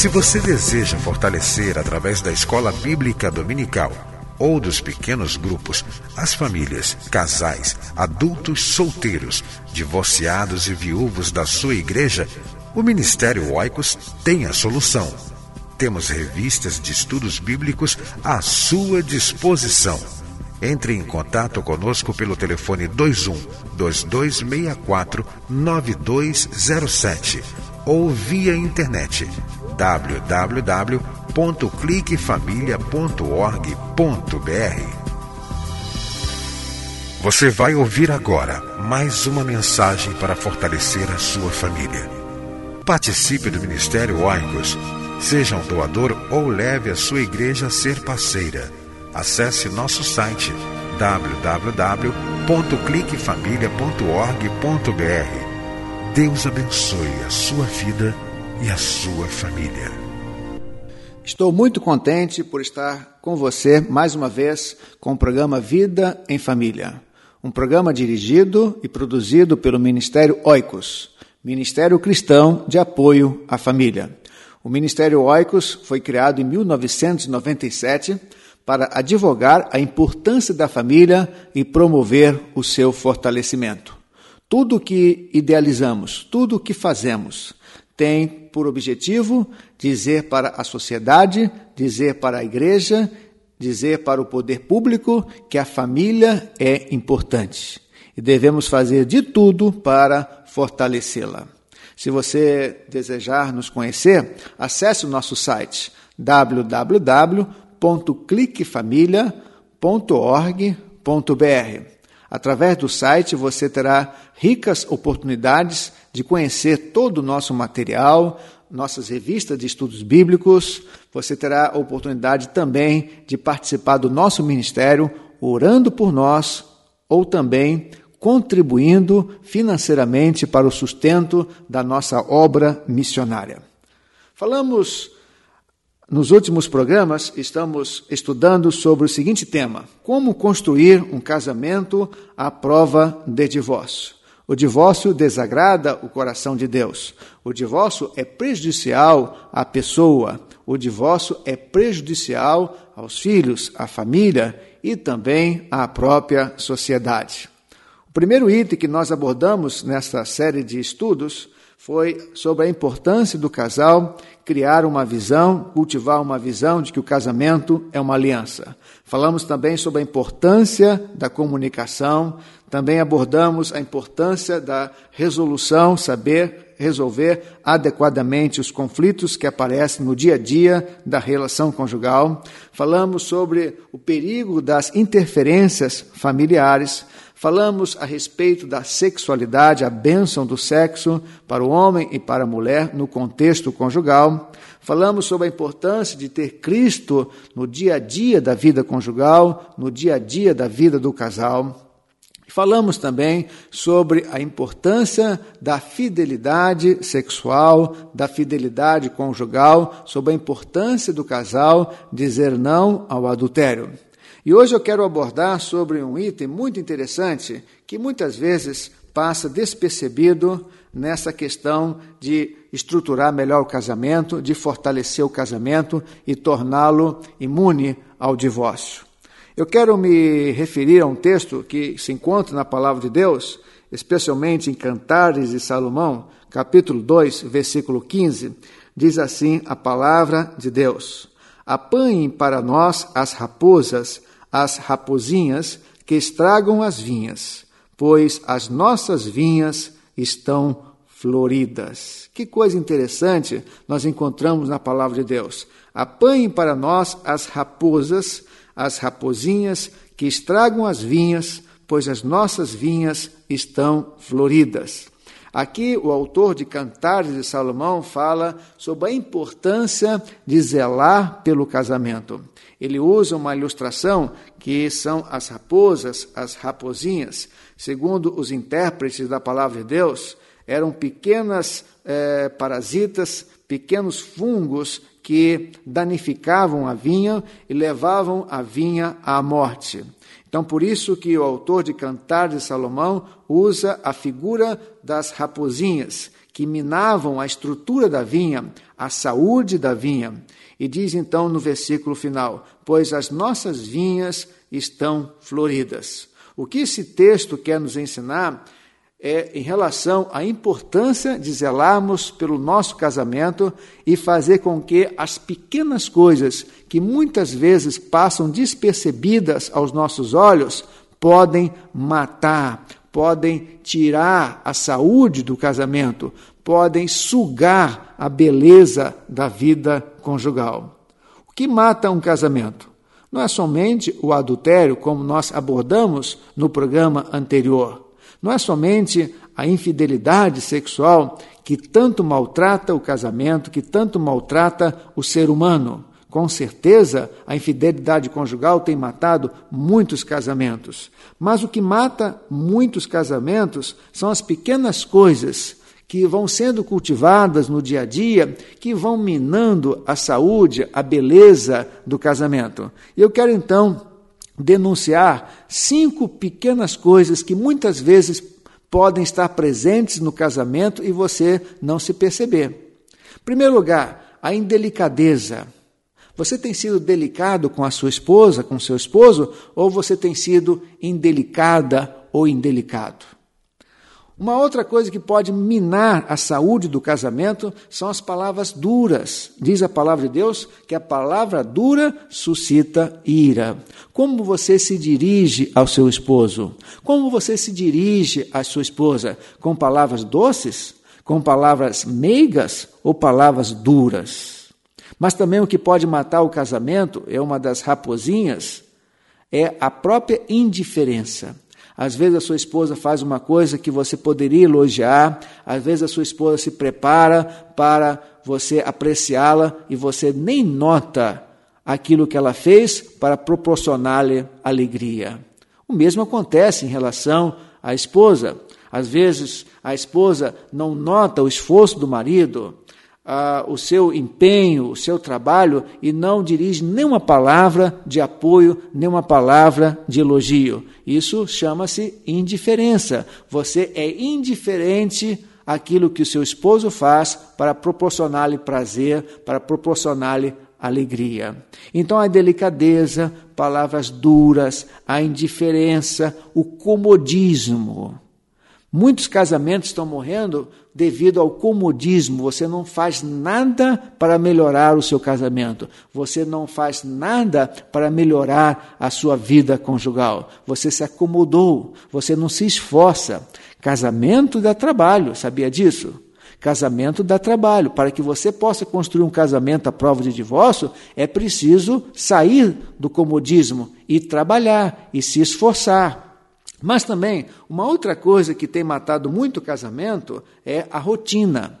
Se você deseja fortalecer através da escola bíblica dominical ou dos pequenos grupos as famílias, casais, adultos solteiros, divorciados e viúvos da sua igreja, o Ministério Oicos tem a solução. Temos revistas de estudos bíblicos à sua disposição. Entre em contato conosco pelo telefone 21 2264 9207 ou via internet www.cliquefamilia.org.br. Você vai ouvir agora mais uma mensagem para fortalecer a sua família. Participe do Ministério Oicos. Seja um doador ou leve a sua igreja a ser parceira. Acesse nosso site www.cliquefamilia.org.br. Deus abençoe a sua vida e a sua família. Estou muito contente por estar com você mais uma vez com o programa Vida em Família. Um programa dirigido e produzido pelo Ministério Oicos, Ministério Cristão de Apoio à Família. O Ministério Oicos foi criado em 1997 para advogar a importância da família e promover o seu fortalecimento. Tudo o que idealizamos, tudo o que fazemos, tem por objetivo dizer para a sociedade, dizer para a igreja, dizer para o poder público que a família é importante e devemos fazer de tudo para fortalecê-la. Se você desejar nos conhecer, acesse o nosso site www.cliquefamilia.org.br. Através do site você terá ricas oportunidades de conhecer todo o nosso material, nossas revistas de estudos bíblicos. Você terá a oportunidade também de participar do nosso ministério, orando por nós ou também contribuindo financeiramente para o sustento da nossa obra missionária. Falamos nos últimos programas, estamos estudando sobre o seguinte tema: como construir um casamento à prova de divórcio. O divórcio desagrada o coração de Deus. O divórcio é prejudicial à pessoa. O divórcio é prejudicial aos filhos, à família e também à própria sociedade. O primeiro item que nós abordamos nesta série de estudos foi sobre a importância do casal criar uma visão, cultivar uma visão de que o casamento é uma aliança. Falamos também sobre a importância da comunicação, também abordamos a importância da resolução, saber resolver adequadamente os conflitos que aparecem no dia a dia da relação conjugal. Falamos sobre o perigo das interferências familiares. Falamos a respeito da sexualidade, a bênção do sexo para o homem e para a mulher no contexto conjugal. Falamos sobre a importância de ter Cristo no dia a dia da vida conjugal, no dia a dia da vida do casal. Falamos também sobre a importância da fidelidade sexual, da fidelidade conjugal, sobre a importância do casal dizer não ao adultério. E hoje eu quero abordar sobre um item muito interessante que muitas vezes passa despercebido nessa questão de estruturar melhor o casamento, de fortalecer o casamento e torná-lo imune ao divórcio. Eu quero me referir a um texto que se encontra na palavra de Deus, especialmente em Cantares de Salomão, capítulo 2, versículo 15, diz assim a palavra de Deus: Apanhem para nós as raposas, as rapozinhas que estragam as vinhas, pois as nossas vinhas estão floridas. Que coisa interessante nós encontramos na palavra de Deus. Apanhem para nós as raposas, as rapozinhas que estragam as vinhas, pois as nossas vinhas estão floridas. Aqui o autor de Cantares de Salomão fala sobre a importância de zelar pelo casamento. Ele usa uma ilustração que são as raposas, as raposinhas. Segundo os intérpretes da palavra de Deus, eram pequenas eh, parasitas, pequenos fungos que danificavam a vinha e levavam a vinha à morte. Então, por isso que o autor de Cantar de Salomão usa a figura das raposinhas, que minavam a estrutura da vinha, a saúde da vinha. E diz então no versículo final: Pois as nossas vinhas estão floridas. O que esse texto quer nos ensinar é em relação à importância de zelarmos pelo nosso casamento e fazer com que as pequenas coisas que muitas vezes passam despercebidas aos nossos olhos podem matar, podem tirar a saúde do casamento, podem sugar a beleza da vida conjugal. O que mata um casamento? Não é somente o adultério, como nós abordamos no programa anterior não é somente a infidelidade sexual que tanto maltrata o casamento, que tanto maltrata o ser humano. Com certeza, a infidelidade conjugal tem matado muitos casamentos. Mas o que mata muitos casamentos são as pequenas coisas que vão sendo cultivadas no dia a dia, que vão minando a saúde, a beleza do casamento. E eu quero então denunciar cinco pequenas coisas que muitas vezes podem estar presentes no casamento e você não se perceber. Em primeiro lugar, a indelicadeza. Você tem sido delicado com a sua esposa, com seu esposo, ou você tem sido indelicada ou indelicado? Uma outra coisa que pode minar a saúde do casamento são as palavras duras. Diz a palavra de Deus que a palavra dura suscita ira. Como você se dirige ao seu esposo? Como você se dirige à sua esposa? Com palavras doces? Com palavras meigas ou palavras duras? Mas também o que pode matar o casamento é uma das raposinhas, é a própria indiferença. Às vezes a sua esposa faz uma coisa que você poderia elogiar, às vezes a sua esposa se prepara para você apreciá-la e você nem nota aquilo que ela fez para proporcionar-lhe alegria. O mesmo acontece em relação à esposa. Às vezes a esposa não nota o esforço do marido, ah, o seu empenho, o seu trabalho e não dirige nenhuma palavra de apoio, nenhuma palavra de elogio. Isso chama-se indiferença. Você é indiferente àquilo que o seu esposo faz para proporcionar-lhe prazer, para proporcionar-lhe alegria. Então a delicadeza, palavras duras, a indiferença, o comodismo. Muitos casamentos estão morrendo devido ao comodismo. Você não faz nada para melhorar o seu casamento. Você não faz nada para melhorar a sua vida conjugal. Você se acomodou. Você não se esforça. Casamento dá trabalho, sabia disso? Casamento dá trabalho. Para que você possa construir um casamento à prova de divórcio, é preciso sair do comodismo e trabalhar e se esforçar. Mas também, uma outra coisa que tem matado muito o casamento é a rotina.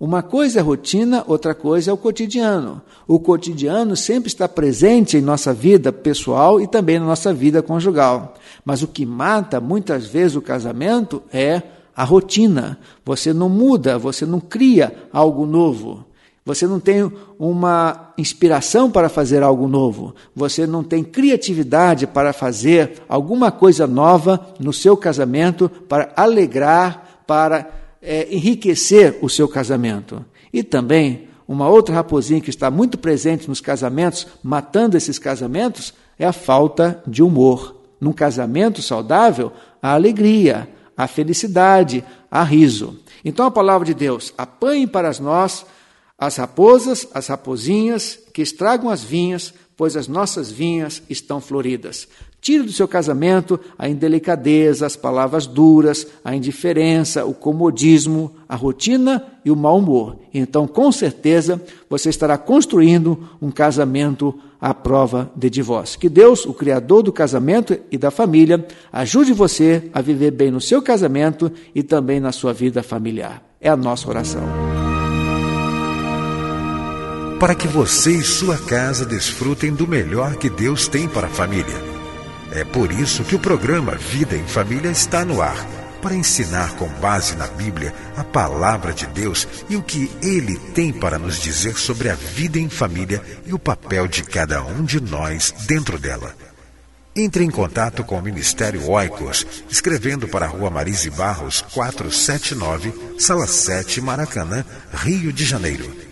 Uma coisa é rotina, outra coisa é o cotidiano. O cotidiano sempre está presente em nossa vida pessoal e também na nossa vida conjugal. Mas o que mata muitas vezes o casamento é a rotina. Você não muda, você não cria algo novo. Você não tem uma inspiração para fazer algo novo. Você não tem criatividade para fazer alguma coisa nova no seu casamento, para alegrar, para é, enriquecer o seu casamento. E também, uma outra raposinha que está muito presente nos casamentos, matando esses casamentos, é a falta de humor. Num casamento saudável, a alegria, a felicidade, a riso. Então a palavra de Deus, apanhe para nós as raposas, as raposinhas que estragam as vinhas, pois as nossas vinhas estão floridas. Tire do seu casamento a indelicadeza, as palavras duras, a indiferença, o comodismo, a rotina e o mau humor. Então, com certeza, você estará construindo um casamento à prova de divórcio. Que Deus, o Criador do casamento e da família, ajude você a viver bem no seu casamento e também na sua vida familiar. É a nossa oração. Para que você e sua casa desfrutem do melhor que Deus tem para a família. É por isso que o programa Vida em Família está no ar para ensinar com base na Bíblia a palavra de Deus e o que ele tem para nos dizer sobre a vida em família e o papel de cada um de nós dentro dela. Entre em contato com o Ministério Oicos, escrevendo para a Rua Marise Barros, 479, Sala 7, Maracanã, Rio de Janeiro